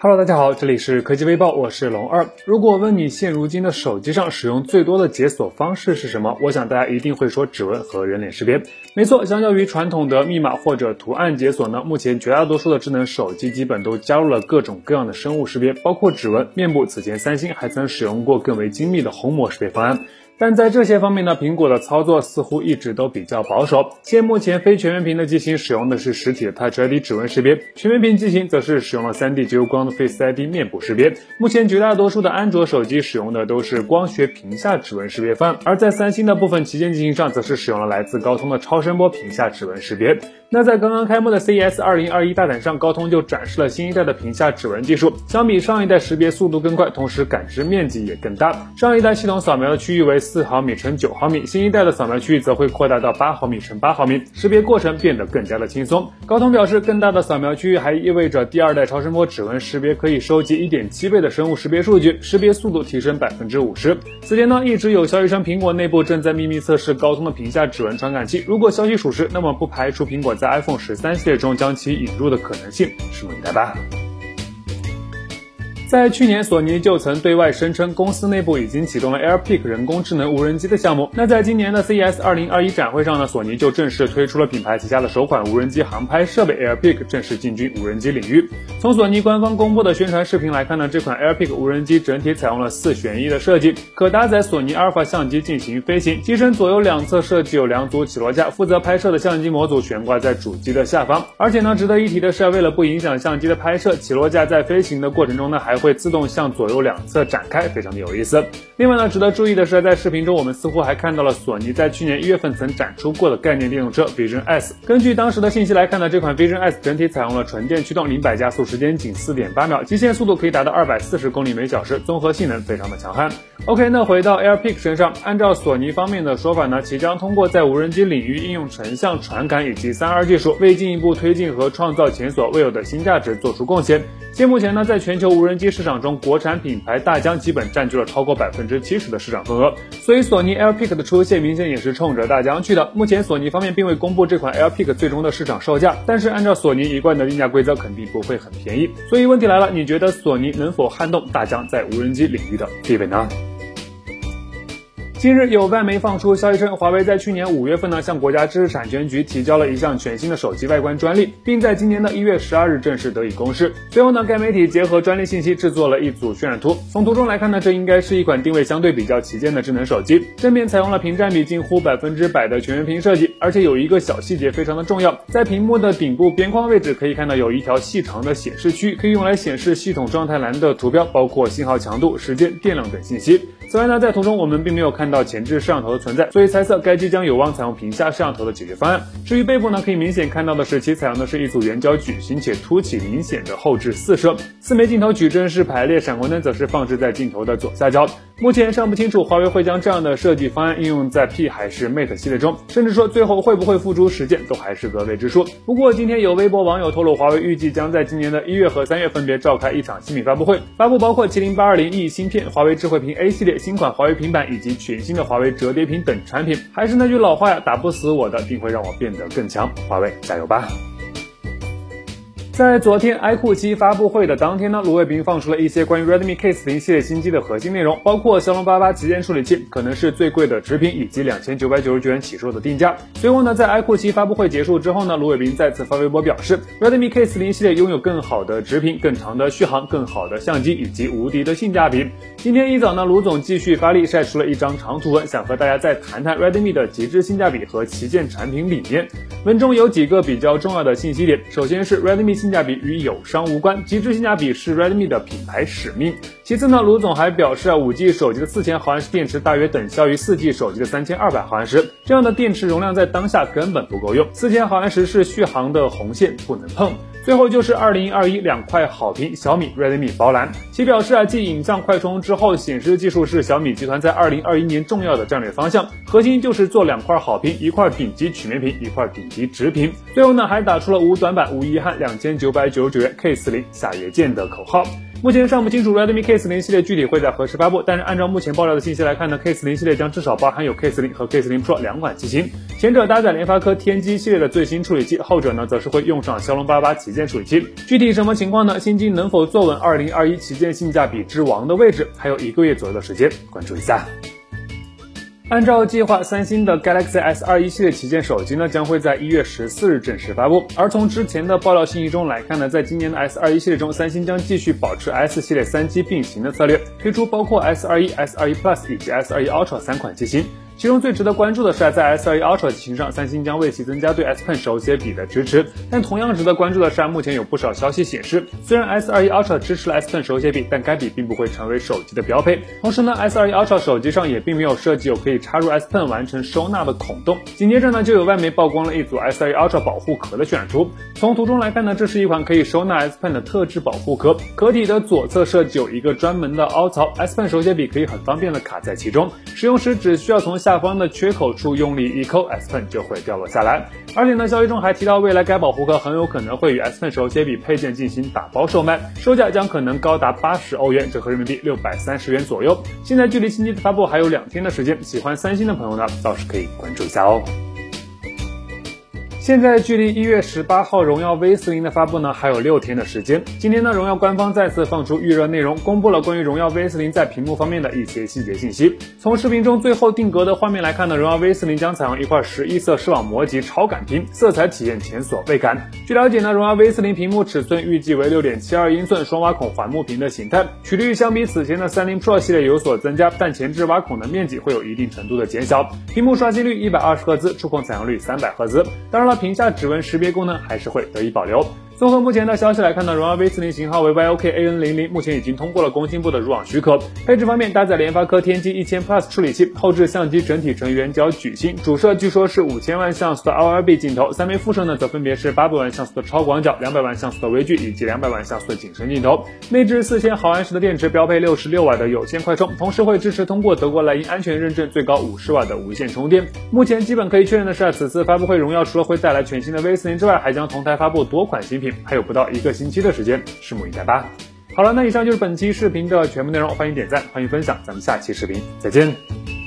Hello，大家好，这里是科技微报，我是龙二。如果问你现如今的手机上使用最多的解锁方式是什么，我想大家一定会说指纹和人脸识别。没错，相较于传统的密码或者图案解锁呢，目前绝大多数的智能手机基本都加入了各种各样的生物识别，包括指纹、面部。此前三星还曾使用过更为精密的虹膜识别方案。但在这些方面呢，苹果的操作似乎一直都比较保守。现目前非全面屏的机型使用的是实体的 Touch ID 指纹识别，全面屏机型则是使用了 3D 极光的 Face ID 面部识别。目前绝大多数的安卓手机使用的都是光学屏下指纹识别方案，而在三星的部分旗舰机型上，则是使用了来自高通的超声波屏下指纹识别。那在刚刚开幕的 CES 2021大展上，高通就展示了新一代的屏下指纹技术，相比上一代识别速度更快，同时感知面积也更大。上一代系统扫描的区域为。四毫米乘九毫米，新一代的扫描区域则会扩大到八毫米乘八毫米，识别过程变得更加的轻松。高通表示，更大的扫描区域还意味着第二代超声波指纹识别可以收集一点七倍的生物识别数据，识别速度提升百分之五十。此前呢，一直有消息称苹果内部正在秘密测试高通的屏下指纹传感器，如果消息属实，那么不排除苹果在 iPhone 十三系列中将其引入的可能性，拭目以待吧。在去年，索尼就曾对外声称公司内部已经启动了 AirPic 人工智能无人机的项目。那在今年的 CES 2021展会上呢，索尼就正式推出了品牌旗下的首款无人机航拍设备 AirPic，正式进军无人机领域。从索尼官方公布的宣传视频来看呢，这款 AirPic 无人机整体采用了四旋翼的设计，可搭载索尼阿尔法相机进行飞行。机身左右两侧设计有两组起落架，负责拍摄的相机模组悬挂在主机的下方。而且呢，值得一提的是，为了不影响相机的拍摄，起落架在飞行的过程中呢，还会自动向左右两侧展开，非常的有意思。另外呢，值得注意的是，在视频中我们似乎还看到了索尼在去年一月份曾展出过的概念电动车 Vision S。根据当时的信息来看呢，这款 Vision S 整体采用了纯电驱动，零百加速时间仅四点八秒，极限速度可以达到二百四十公里每小时，综合性能非常的强悍。OK，那回到 Air Pick 身上，按照索尼方面的说法呢，其将通过在无人机领域应用成像传感以及三 R 技术，为进一步推进和创造前所未有的新价值做出贡献。现目前呢，在全球无人机市场中，国产品牌大疆基本占据了超过百分之七十的市场份额，所以索尼 AirPic 的出现明显也是冲着大疆去的。目前索尼方面并未公布这款 AirPic 最终的市场售价，但是按照索尼一贯的定价规则，肯定不会很便宜。所以问题来了，你觉得索尼能否撼动大疆在无人机领域的地位呢？近日有外媒放出消息称，华为在去年五月份呢向国家知识产权局提交了一项全新的手机外观专利，并在今年的一月十二日正式得以公示。随后呢，该媒体结合专利信息制作了一组渲染图。从图中来看呢，这应该是一款定位相对比较旗舰的智能手机。正面采用了屏占比近乎百分之百的全面屏设计，而且有一个小细节非常的重要，在屏幕的顶部边框位置可以看到有一条细长的显示区，可以用来显示系统状态栏的图标，包括信号强度、时间、电量等信息。此外呢，在图中我们并没有看看到前置摄像头的存在，所以猜测该机将有望采用屏下摄像头的解决方案。至于背部呢，可以明显看到的是，其采用的是一组圆角矩形且凸起明显的后置四摄，四枚镜头矩阵式排列，闪光灯则是放置在镜头的左下角。目前尚不清楚华为会将这样的设计方案应用在 P 还是 Mate 系列中，甚至说最后会不会付诸实践，都还是个未知数。不过今天有微博网友透露，华为预计将在今年的一月和三月分别召开一场新品发布会，发布包括麒麟八二零 E 芯片、华为智慧屏 A 系列新款。华为平板以及全新的华为折叠屏等产品，还是那句老话呀，打不死我的，定会让我变得更强。华为加油吧！在昨天 iQOO 七发布会的当天呢，卢伟斌放出了一些关于 Redmi K40 系列新机的核心内容，包括骁龙八八旗舰处理器可能是最贵的直屏，以及两千九百九十九元起售的定价。随后呢，在 iQOO 七发布会结束之后呢，卢伟斌再次发微博表示，Redmi K40 系列拥有更好的直屏、更长的续航、更好的相机以及无敌的性价比。今天一早呢，卢总继续发力晒出了一张长图文，想和大家再谈谈 Redmi 的极致性价比和旗舰产品理念。文中有几个比较重要的信息点，首先是 Redmi 性价比与友商无关，极致性价比是 Redmi 的品牌使命。其次呢，卢总还表示啊，五 G 手机的四千毫安时电池大约等效于四 G 手机的三千二百毫安时，这样的电池容量在当下根本不够用，四千毫安时是续航的红线，不能碰。最后就是二零二一两块好评，小米 Redmi 包揽。其表示啊，继影像快充之后，显示技术是小米集团在二零二一年重要的战略方向，核心就是做两块好评，一块顶级曲面屏，一块顶级直屏。最后呢，还打出了无短板、无遗憾，两千九百九十九元 K 四零下月见的口号。目前尚不清楚 Redmi K40 系列具体会在何时发布，但是按照目前爆料的信息来看呢，K40 系列将至少包含有 K40 和 K40 Pro 两款机型，前者搭载联发科天玑系列的最新处理器，后者呢则是会用上骁龙八八旗舰处理器。具体什么情况呢？新机能否坐稳2021旗舰性价比之王的位置？还有一个月左右的时间，关注一下。按照计划，三星的 Galaxy S 二一系列旗舰手机呢，将会在一月十四日正式发布。而从之前的爆料信息中来看呢，在今年的 S 二一系列中，三星将继续保持 S 系列三机并行的策略，推出包括 S 二一、S 二一 Plus 以及 S 二一 Ultra 三款机型。其中最值得关注的是，在 S21 Ultra 机型上，三星将为其增加对 S Pen 手写笔的支持。但同样值得关注的是，目前有不少消息显示，虽然 S21 Ultra 支持了 S Pen 手写笔，但该笔并不会成为手机的标配。同时呢，S21 Ultra 手机上也并没有设计有可以插入 S Pen 完成收纳的孔洞。紧接着呢，就有外媒曝光了一组 S21 Ultra 保护壳的选图。从图中来看呢，这是一款可以收纳 S Pen 的特制保护壳。壳体的左侧设计有一个专门的凹槽，S Pen 手写笔可以很方便的卡在其中。使用时只需要从下下方的缺口。处用力一抠，S Pen 就会掉落下来。而且呢，消息中还提到，未来该保护壳很有可能会与 S Pen 手写笔配件进行打包售卖，售价将可能高达八十欧元，折合人民币六百三十元左右。现在距离新机的发布还有两天的时间，喜欢三星的朋友呢，倒是可以关注一下哦。现在距离一月十八号荣耀 V 四零的发布呢，还有六天的时间。今天呢，荣耀官方再次放出预热内容，公布了关于荣耀 V 四零在屏幕方面的一些细节信息。从视频中最后定格的画面来看呢，荣耀 V 四零将采用一块十一色视网膜级超感屏，色彩体验前所未感。据了解呢，荣耀 V 四零屏幕尺寸预计为六点七二英寸双挖孔环幕屏的形态，曲率相比此前的三零 Pro 系列有所增加，但前置挖孔的面积会有一定程度的减小。屏幕刷新率一百二十赫兹，触控采样率三百赫兹。当然了。屏下指纹识别功能还是会得以保留。综合目前的消息来看呢，荣耀 V 四零型号为 YOK AN00，目前已经通过了工信部的入网许可。配置方面，搭载联发科天玑一千 Plus 处理器，后置相机整体呈圆角矩形，主摄据说是五千万像素的 OLB 镜头，三枚副摄呢则分别是八百万像素的超广角、两百万像素的微距以及两百万像素的景深镜头。内置四千毫安时的电池，标配六十六瓦的有线快充，同时会支持通过德国莱茵安全认证最高五十瓦的无线充电。目前基本可以确认的是，此次发布会，荣耀除了会带来全新的 V 四零之外，还将同台发布多款新品，还有不到一个。星期的时间，拭目以待吧。好了，那以上就是本期视频的全部内容，欢迎点赞，欢迎分享，咱们下期视频再见。